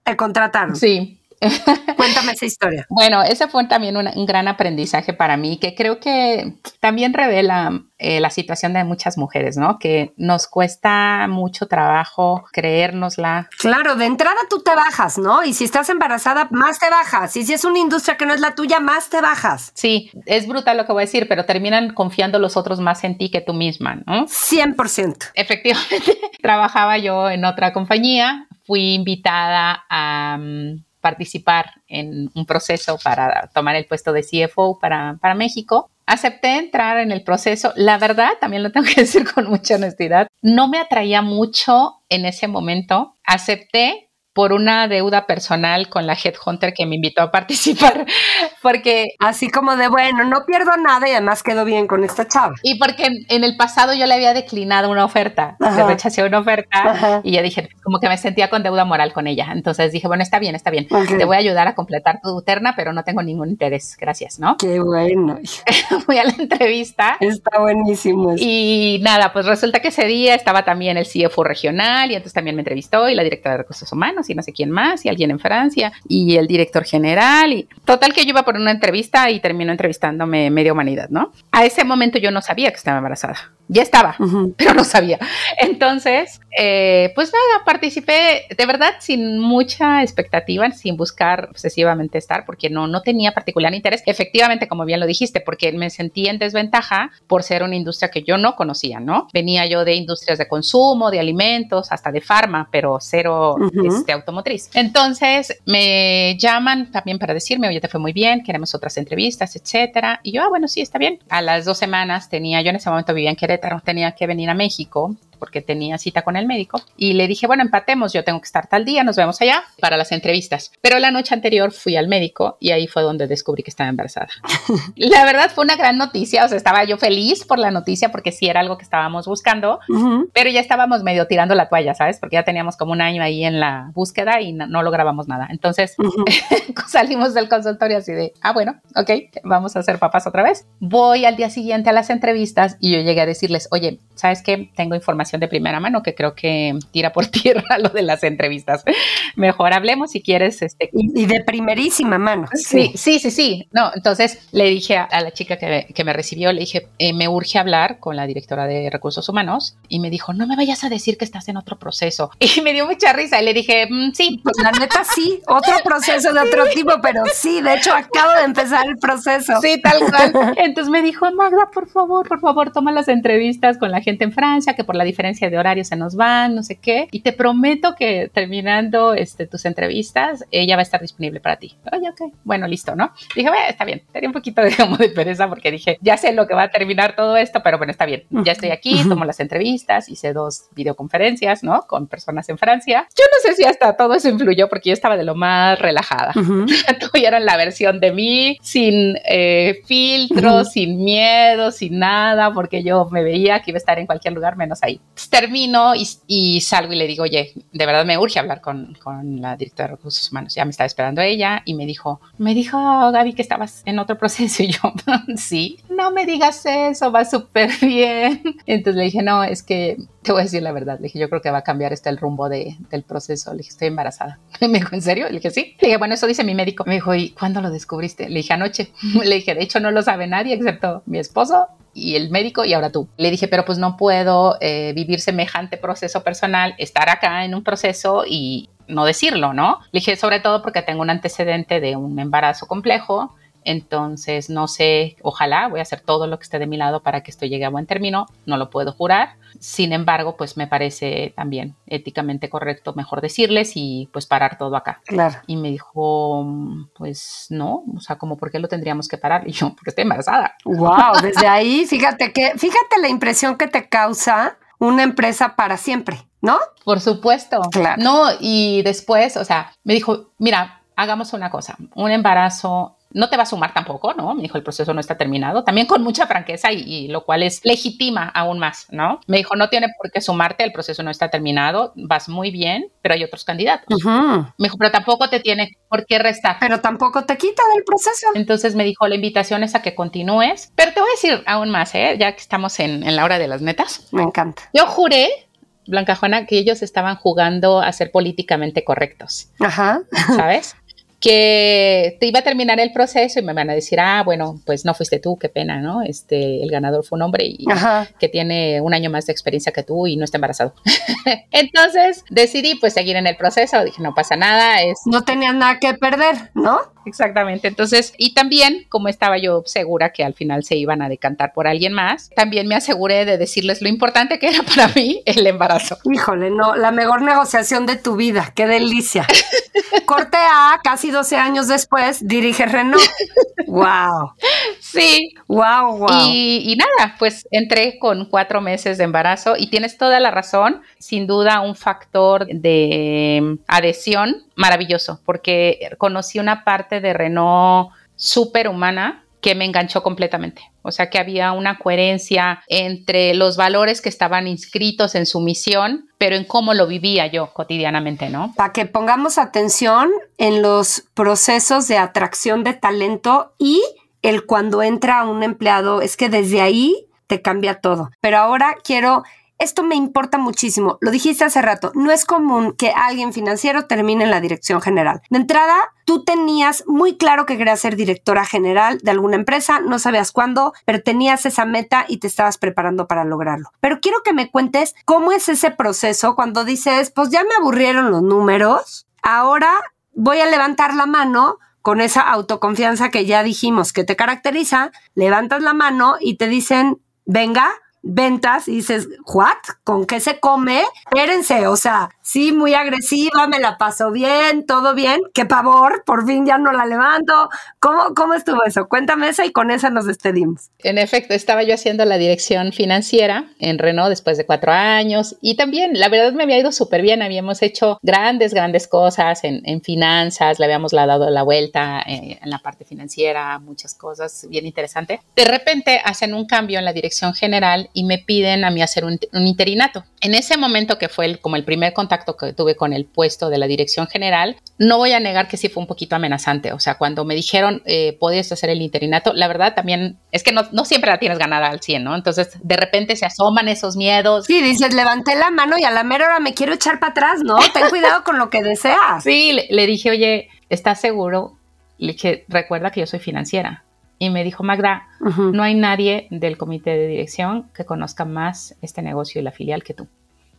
te contrataron. Sí. *laughs* Cuéntame esa historia. Bueno, ese fue también un gran aprendizaje para mí, que creo que también revela eh, la situación de muchas mujeres, ¿no? Que nos cuesta mucho trabajo creérnosla. Claro, de entrada tú te bajas, ¿no? Y si estás embarazada, más te bajas. Y si es una industria que no es la tuya, más te bajas. Sí, es brutal lo que voy a decir, pero terminan confiando los otros más en ti que tú misma, ¿no? 100%. Efectivamente, *laughs* trabajaba yo en otra compañía, fui invitada a mm, participar en un proceso para tomar el puesto de CFO para, para México. Acepté entrar en el proceso. La verdad, también lo tengo que *laughs* decir con mucha honestidad, no me atraía mucho en ese momento. Acepté por una deuda personal con la Headhunter que me invitó a participar, *laughs* porque Así como de, bueno, no pierdo nada y además quedo bien con esta chava. y porque en, en el pasado yo le había declinado una oferta, Ajá. le rechacé una oferta Ajá. y ya dije, como que me sentía con deuda moral con ella. Entonces dije, bueno, está bien, está bien. Te voy a ayudar a completar tu terna, pero no tengo ningún interés. Gracias, ¿no? Qué bueno. *laughs* Fui a la entrevista Está buenísimo. eso. y nada, pues resulta que ese día estaba también el CFO regional y entonces también me entrevistó y la directora de recursos humanos y no sé quién más y alguien en Francia y el director general y total que yo iba por una entrevista y terminó entrevistándome media humanidad, ¿no? A ese momento yo no sabía que estaba embarazada. Ya estaba, Ujú. pero no sabía. Entonces, eh, pues nada, participé de verdad sin mucha expectativa, sin buscar obsesivamente estar, porque no, no tenía particular interés. Efectivamente, como bien lo dijiste, porque me sentí en desventaja por ser una industria que yo no conocía, ¿no? Venía yo de industrias de consumo, de alimentos, hasta de farma, pero cero Ujú. este, automotriz. Entonces, me llaman también para decirme, oye, te fue muy bien, queremos otras entrevistas, etcétera. Y yo, ah, bueno, sí, está bien. A las dos semanas tenía, yo en ese momento vivía en Querétaro, tenía que venir a México, porque tenía cita con el médico y le dije, bueno, empatemos, yo tengo que estar tal día, nos vemos allá para las entrevistas. Pero la noche anterior fui al médico y ahí fue donde descubrí que estaba embarazada. *laughs* la verdad fue una gran noticia, o sea, estaba yo feliz por la noticia porque sí era algo que estábamos buscando, pero ya estábamos medio tirando la toalla, ¿sabes? Porque ya teníamos como un año ahí en la búsqueda y no, lográbamos nada. Entonces *laughs* salimos del consultorio así de, ah, bueno, ok, vamos a ser papás otra vez. Voy al día siguiente a las entrevistas y yo llegué a decirles, oye, ¿sabes qué? Tengo información de primera mano que creo que tira por *laughs* tierra lo de las entrevistas. Mejor hablemos si quieres. Este. Y de primerísima mano. Sí, sí, sí, sí. No, entonces le dije a, la chica que, que, me recibió, le dije, eh, me urge hablar con la directora de recursos humanos y me dijo, no me vayas a decir que estás en otro proceso. *laughs* Y me dio mucha risa y le dije, mm, sí. Pues la neta sí, otro proceso de otro tipo, pero sí, de hecho acabo de empezar el proceso. Sí, tal cual. Entonces me dijo, Magda, por favor, por favor, toma las entrevistas con la gente en Francia, que por la diferencia de horario se nos van, no sé qué. Y te prometo que terminando este, tus entrevistas, ella va a estar disponible para ti. Oye, ok, bueno, listo, ¿no? Dije, bueno, está bien. Tenía un poquito de, *laughs* como de pereza porque dije, ya sé lo que va a terminar todo esto, pero bueno, está bien. Ya estoy aquí, tomo las entrevistas, hice dos videoconferencias, ¿no? Con personas en Francia. Yo no sé si hasta todo eso influyó porque yo estaba de lo más relajada. *laughs* Tuvieron la versión de mí sin eh, filtros, sin miedo, sin nada, porque yo me veía que iba a estar en cualquier lugar menos ahí. Termino y, salgo y le digo, oye, de verdad me urge hablar con, con, la directora de recursos humanos. Ya me estaba esperando ella y me dijo, me dijo Gaby que estabas en otro *laughs* proceso y yo, sí, no me digas eso, va súper bien. Entonces le dije, no, es que te voy a decir la verdad. Le dije, yo creo que va a cambiar este el rumbo de, del proceso. Le dije, estoy embarazada. *laughs* Me dijo, ¿en serio? Le dije, sí. Le dije, bueno, eso dice mi médico. Me dijo, ¿y cuándo lo descubriste? Le dije, anoche. *laughs* Le dije, de hecho, no lo sabe nadie excepto mi esposo y el médico y ahora tú. Le dije, pero pues no puedo eh, vivir semejante proceso personal, estar acá en un proceso y no decirlo, ¿no? Le dije, sobre todo porque tengo un antecedente de un embarazo complejo entonces, no sé, ojalá voy a hacer todo lo que esté de mi lado para que esto llegue a buen término, no lo puedo jurar. Sin embargo, pues me parece también éticamente correcto mejor decirles y pues parar todo acá. Claro. Y me dijo, pues no, o sea, como por qué lo tendríamos que parar? *laughs* Y yo, porque estoy embarazada. Wow, desde ahí, fíjate que, fíjate la impresión que te causa una empresa para siempre, ¿no? Por supuesto. Claro. No, y después, o sea, me dijo, mira, hagamos una cosa, un embarazo no te va a sumar tampoco, ¿no? Me dijo, el proceso no está terminado, también con mucha franqueza y, lo cual es legitima aún más, ¿no? Me dijo, no tiene por qué sumarte, el proceso no está terminado, vas muy bien, pero hay otros candidatos. Me dijo, pero tampoco te tiene por qué restar. Pero tampoco te quita del proceso. Entonces me dijo, la invitación es a que continúes, pero te voy a decir aún más, ¿eh? Ya que estamos en, en la hora de las netas. Me encanta. Yo juré Blanca Juana, que ellos estaban jugando a ser políticamente correctos. Ajá. ¿Sabes? Que te iba a terminar el proceso y me van a decir, ah, bueno, pues no fuiste tú, qué pena, ¿no? Este, el ganador fue un hombre y que tiene un año más de experiencia que tú y no está embarazado. *laughs* Entonces decidí pues seguir en el proceso, dije, no pasa nada, es... No tenía nada que perder, ¿no? Exactamente. Entonces, y también, como estaba yo segura que al final se iban a decantar por alguien más, también me aseguré de decirles lo importante que era para mí el embarazo. Híjole, no, la mejor negociación de tu vida, qué delicia. Corte A, casi 12 años después, dirige Renault. ¡Wow! Sí. ¡Wow, wow! Y, y nada, pues entré con cuatro meses de embarazo y tienes toda la razón, sin duda un factor de adhesión maravilloso, porque conocí una parte de Renault humana que me enganchó completamente. O sea que había una coherencia entre los valores que estaban inscritos en su misión, pero en cómo lo vivía yo cotidianamente, ¿no? Para que pongamos atención en los procesos de atracción de talento y el cuando entra un empleado, es que desde ahí te cambia todo. Pero ahora quiero esto me importa muchísimo. Lo dijiste hace rato, no es común que alguien financiero termine en la dirección general. De entrada, tú tenías muy claro que querías ser directora general de alguna empresa, no sabías cuándo, pero tenías esa meta y te estabas preparando para lograrlo. Pero quiero que me cuentes cómo es ese proceso cuando dices, pues ya me aburrieron los números, ahora voy a levantar la mano con esa autoconfianza que ya dijimos que te caracteriza, levantas la mano y te dicen, venga, ventas y dices, ¿what? ¿Con qué se come? Espérense, o sea, sí, muy agresiva, me la paso bien, todo bien, qué pavor, por fin ya no la levanto. ¿Cómo, cómo estuvo eso? Cuéntame esa y con esa nos despedimos. En efecto, estaba yo haciendo la dirección financiera en Renault después de cuatro años y también, la verdad, me había ido súper bien, habíamos hecho grandes, grandes cosas en, en finanzas, le habíamos dado la vuelta eh, en la parte financiera, muchas cosas bien interesante. De repente hacen un cambio en la dirección general y me piden a mí hacer un, interinato. En ese momento que fue como el primer contacto que tuve con el puesto de la dirección general, no voy a negar que sí fue un poquito amenazante. O sea, cuando me dijeron, eh, podías hacer el interinato, la verdad también es que no, no siempre la tienes ganada al 100, ¿no? Entonces, de repente se asoman esos miedos. Sí, dices, levanté la mano y a la mera hora me quiero echar para atrás, ¿no? Ten cuidado con lo que deseas. *laughs* Sí, le, le dije, oye, ¿estás seguro? Le dije, recuerda que yo soy financiera. Y me dijo, Magda, no hay nadie del comité de dirección que conozca más este negocio y la filial que tú.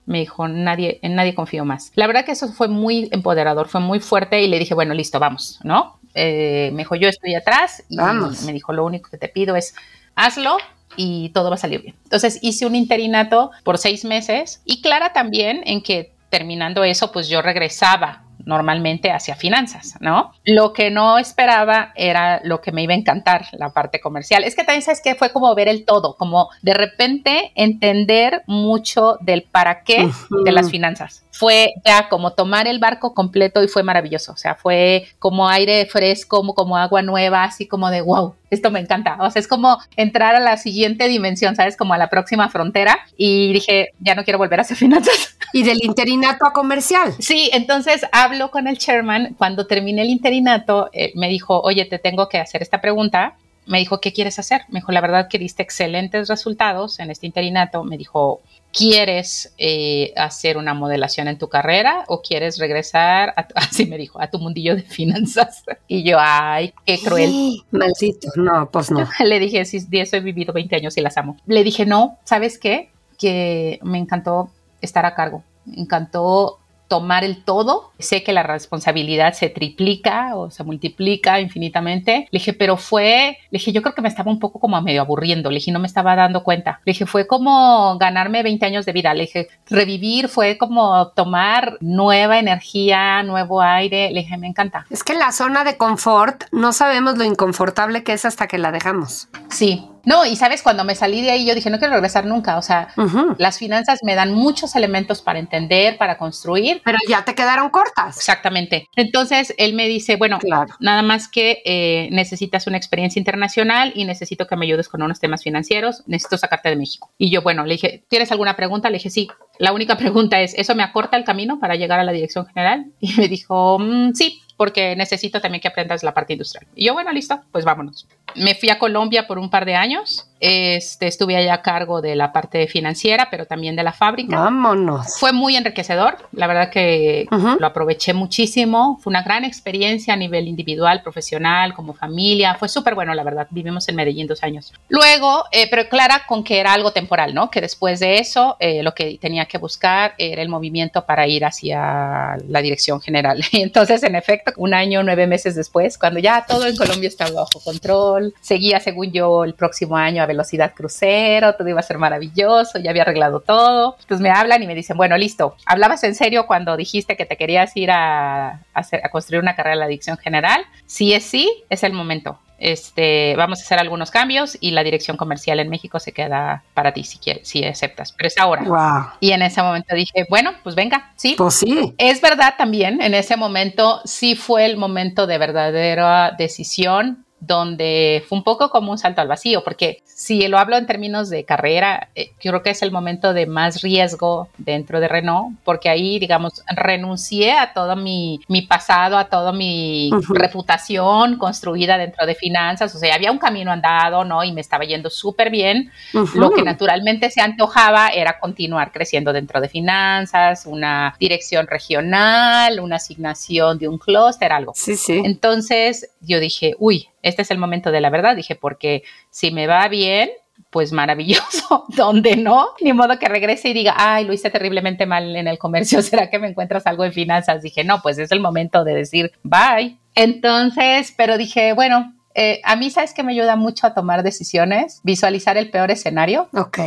Me dijo, nadie, en nadie confío más. La verdad que eso fue muy empoderador, fue muy fuerte y le dije, bueno, listo, vamos, ¿no? Eh, me dijo, yo estoy atrás y me dijo, lo único que te pido es hazlo y todo va a salir bien. Entonces hice un interinato por seis meses y clara también en que terminando eso, pues yo regresaba normalmente hacia finanzas, ¿no? Lo que no esperaba era lo que me iba a encantar, la parte comercial. Es que también sabes que fue como ver el todo, como de repente entender mucho del para qué de las finanzas fue ya como tomar el barco completo y fue maravilloso. O sea, fue como aire fresco, como, como agua nueva, así como de wow, esto me encanta. O sea, es como entrar a la siguiente dimensión, ¿sabes? Como a la próxima frontera. Y dije, ya no quiero volver a hacer finanzas. *laughs* Y del interinato a comercial. Sí, entonces hablo con el chairman. Cuando terminé el interinato, eh, me dijo, oye, te tengo que hacer esta pregunta me dijo, ¿qué quieres hacer? Me dijo, la verdad que diste excelentes resultados en este interinato. Me dijo, ¿quieres eh, hacer una modelación en tu carrera o quieres regresar, a *laughs* así me dijo, a tu mundillo de finanzas? Y yo, ay, qué cruel. *gasps* maldito, no, pues no. *laughs* Le dije, sí, de eso he vivido 20 años y las amo. Le dije, no, ¿sabes qué? Que me encantó estar a cargo. Me encantó tomar el todo. Sé que la responsabilidad se triplica o se multiplica infinitamente. Le dije, pero fue, le dije, yo creo que me estaba un poco como medio aburriendo. Le dije, no me estaba dando cuenta. Le dije, fue como ganarme 20 años de vida. Le dije, revivir fue como tomar nueva energía, nuevo aire. Le dije, me encanta. Es que la zona de confort no sabemos lo inconfortable que es hasta que la dejamos. Sí, no, y sabes, cuando me salí de ahí, yo dije, no quiero regresar nunca. O sea, las finanzas me dan muchos elementos para entender, para construir. Pero ya te quedaron cortas. Exactamente. Entonces, él me dice, bueno, nada más que eh, necesitas una experiencia internacional y necesito que me ayudes con unos temas financieros. Necesito sacarte de México. Y yo, bueno, le dije, ¿tienes alguna pregunta? Le dije, sí. La única *laughs* pregunta es, ¿eso me acorta el camino para llegar a la dirección general? Y me dijo, mm, sí, porque necesito también que aprendas la parte industrial. Y yo, bueno, listo, pues vámonos. Me fui a Colombia por un par de años. Este, estuve allá a cargo de la parte financiera, pero también de la fábrica. Vámonos. Fue muy enriquecedor. La verdad que lo aproveché muchísimo. Fue una gran experiencia a nivel individual, profesional, como familia. Fue súper bueno, la verdad. Vivimos en Medellín dos años. Luego, eh, pero clara con que era algo temporal, ¿no? Que después de eso, eh, lo que tenía que buscar era el movimiento para ir hacia la dirección general. *laughs* Y entonces, en efecto, un año, nueve meses después, cuando ya todo en Colombia estaba bajo control, seguía, según yo, el próximo año a velocidad crucero, todo iba a ser maravilloso, ya había arreglado todo. Entonces me hablan y me dicen, bueno, listo, ¿hablabas en serio cuando dijiste que te querías ir a, hacer, a construir una carrera de la adicción general? Si es sí, es el momento este, vamos a hacer algunos cambios y la dirección comercial en México se queda para ti si quieres, si aceptas, pero es ahora. Y en ese momento dije, bueno, pues venga, sí. Pues sí. Es verdad también, en ese momento sí fue el momento de verdadera decisión donde fue un poco como un salto al vacío, porque si lo hablo en términos de carrera, eh, creo que es el momento de más riesgo dentro de Renault, porque ahí, digamos, renuncié a todo mi, mi pasado, a toda mi reputación construida dentro de finanzas, o sea, había un camino andado, ¿no? Y me estaba yendo súper bien. Lo que naturalmente se antojaba era continuar creciendo dentro de finanzas, una dirección regional, una asignación de un clúster, algo. Sí, sí. Entonces yo dije, uy, este es el momento de la verdad, dije, porque si me va bien, pues maravilloso, *laughs* donde no, ni modo que regrese y diga, ay, lo hice terriblemente mal en el comercio, *laughs* ¿será que me encuentras algo en finanzas? Dije, no, pues es el momento de decir, bye. Entonces, pero dije, bueno, Eh, a mí, ¿sabes que me ayuda mucho a tomar decisiones? Visualizar el peor escenario. Ok,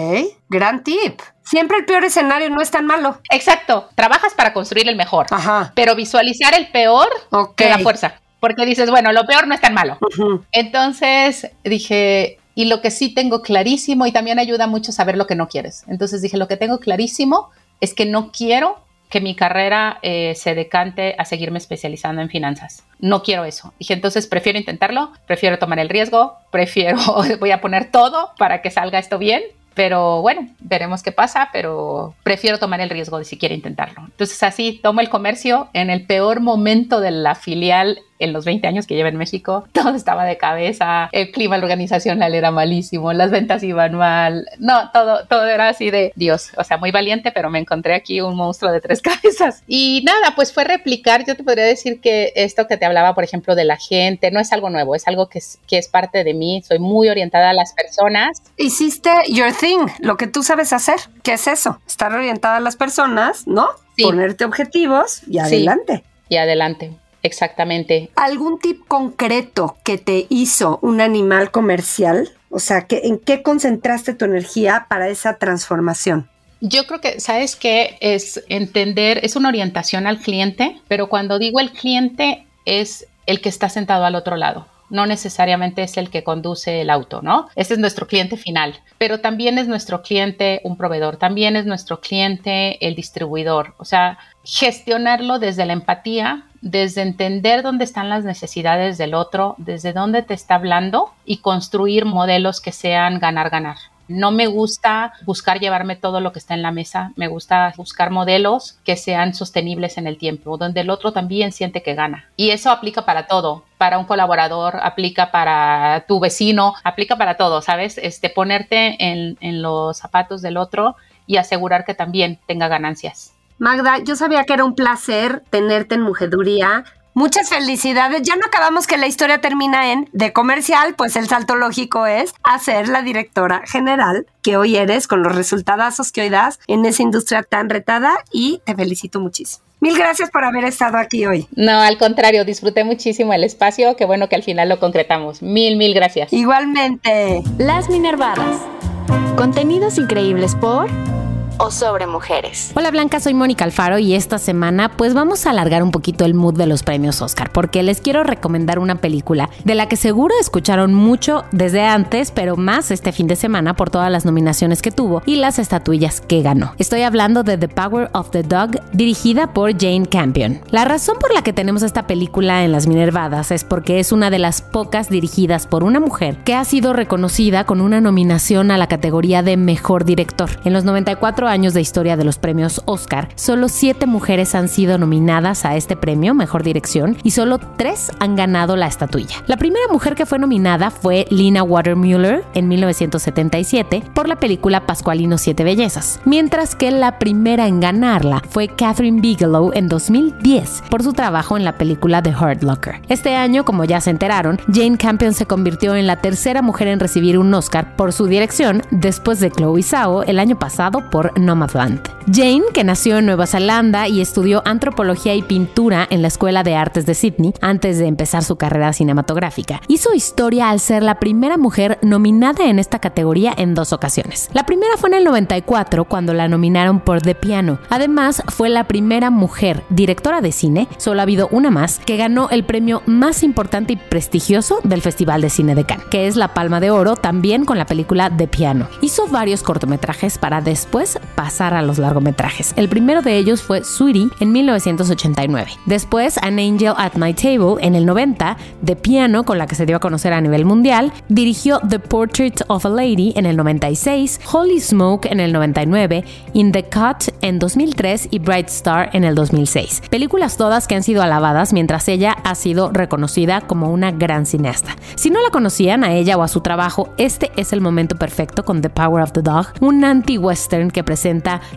gran tip. Siempre el peor escenario no es tan malo. Exacto, trabajas para construir el mejor, Ajá. pero visualizar el peor Ok. te da fuerza, porque dices, bueno, lo peor no es tan malo. Ujú. Entonces dije, y lo que sí tengo clarísimo, y también ayuda mucho saber lo que no quieres. Entonces dije, lo que tengo clarísimo es que no quiero que mi carrera eh, se decante a seguirme especializando en finanzas. No quiero eso. Dije, entonces prefiero intentarlo, prefiero tomar el riesgo, prefiero, *laughs* voy a poner todo para que salga esto bien. Pero bueno, veremos qué pasa, pero prefiero tomar el riesgo de siquiera intentarlo. Entonces así tomo el comercio en el peor momento de la filial en los 20 años que lleva en México, *laughs* todo estaba de cabeza, el clima organizacional era malísimo, las ventas iban mal, no, todo, todo era así de Dios, o sea, muy valiente, pero me encontré aquí un monstruo de tres *laughs* cabezas. Y nada, pues fue replicar, yo te podría decir que esto que te hablaba, por ejemplo, de la gente, no es algo nuevo, es algo que es, que es parte de mí, soy muy orientada a las personas. Hiciste your thing, lo que tú sabes hacer. ¿Qué es eso? Estar orientada a las personas, ¿no? Sí. Ponerte objetivos y adelante. Y adelante, exactamente. ¿Algún tip concreto que te hizo un animal comercial? O sea, ¿qué- ¿en qué concentraste tu energía para esa transformación? Yo creo que, ¿sabes qué? Es entender, es una orientación al cliente, pero cuando digo el cliente es el que está sentado al otro lado. No necesariamente es el que conduce el auto, ¿no? Ese es nuestro cliente final, pero también es nuestro cliente un proveedor, también es nuestro cliente el distribuidor. O sea, gestionarlo desde la empatía, desde entender dónde están las necesidades del otro, desde dónde te está hablando y construir modelos que sean ganar-ganar. No me gusta buscar llevarme todo lo que está en la mesa, me gusta buscar modelos que sean sostenibles en el tiempo, donde el otro también siente que gana. Y eso aplica para todo, para un colaborador, aplica para tu vecino, aplica para todo, ¿sabes? Este, ponerte en, en los zapatos del otro y asegurar que también tenga ganancias. Magda, yo sabía que era un placer tenerte en Mujeduría. Muchas felicidades. Ya no acabamos que la historia termina en de comercial, pues el salto lógico es hacer la directora general que hoy eres con los resultadazos que hoy das en esa industria tan retada y te felicito muchísimo. Mil gracias por haber estado aquí hoy. No, al contrario, disfruté muchísimo el espacio, qué bueno que al final lo concretamos. Mil, mil gracias. Igualmente. Las Minervadas. Contenidos increíbles por o sobre mujeres. Hola Blanca, soy Mónica Alfaro y esta semana pues vamos a alargar un poquito el mood de los premios Oscar porque les quiero recomendar una película de la que seguro escucharon mucho desde antes, pero más este fin de semana por todas las nominaciones que tuvo y las estatuillas que ganó. Estoy hablando de The Power of the Dog, dirigida por Jane Campion. La razón por la que tenemos esta película en las Minervadas es porque es una de las pocas dirigidas por una mujer que ha sido reconocida con una nominación a la categoría de Mejor Director. En los 94 años de historia de los premios Oscar, solo siete mujeres han sido nominadas a este premio, Mejor Dirección, y solo tres han ganado la estatuilla. La primera mujer que fue nominada fue Lina Watermuller en 1977 por la película Pascualino Siete Bellezas, mientras que la primera en ganarla fue Catherine Bigelow en 2010 por su trabajo en la película The Hurt Locker. Este año, como ya se enteraron, Jane Campion se convirtió en la tercera mujer en recibir un Oscar por su dirección después de Chloe Zhao el año pasado por Nomadland. Jane, que nació en Nueva Zelanda y estudió antropología y pintura en la Escuela de Artes de Sydney antes de empezar su carrera cinematográfica, hizo historia al ser la primera mujer nominada en esta categoría en dos ocasiones. La primera fue en el 94 cuando la nominaron por The Piano. Además, fue la primera mujer directora de cine, solo ha habido una más, que ganó el premio más importante y prestigioso del Festival de Cine de Cannes, que es la Palma de Oro, también con la película The Piano. Hizo varios cortometrajes para después pasar a los largometrajes. El primero de ellos fue Sweetie en 1989. Después An Angel at My Table en el 90, The Piano con la que se dio a conocer a nivel mundial, dirigió The Portrait of a Lady en el 96, Holy Smoke en el 99, In the Cut en 2003 y Bright Star en el 2006. Películas todas que han sido alabadas mientras ella ha sido reconocida como una gran cineasta. Si no la conocían a ella o a su trabajo, este es el momento perfecto con The Power of the Dog, un anti-western que presenta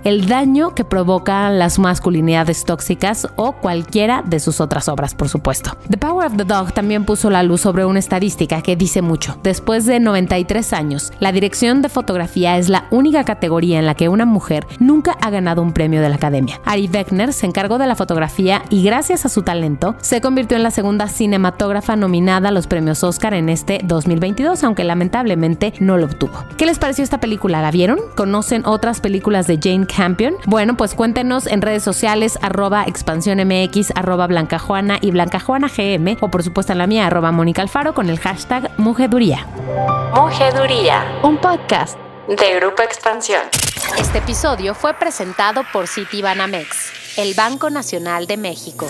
el daño que provocan las masculinidades tóxicas o cualquiera de sus otras obras, por supuesto. The Power of the Dog también puso la luz sobre una estadística que dice mucho. Después de 93 años, la dirección de fotografía es la única categoría en la que una mujer nunca ha ganado un premio de la Academia. Ari Beckner se encargó de la fotografía y gracias a su talento se convirtió en la segunda cinematógrafa nominada a los premios Oscar en este 2022, aunque lamentablemente no lo obtuvo. ¿Qué les pareció esta película? ¿La vieron? ¿Conocen otras películas de Jane Campion? Bueno, pues cuéntenos en redes sociales arroba expansiónmx, arroba blancajuana y blancajuanagm o por supuesto en la mía arroba Mónica Alfaro con el hashtag Mujeduría. Mujeduría, un podcast de Grupo Expansión. Este episodio fue presentado por Citibanamex, el Banco Nacional de México.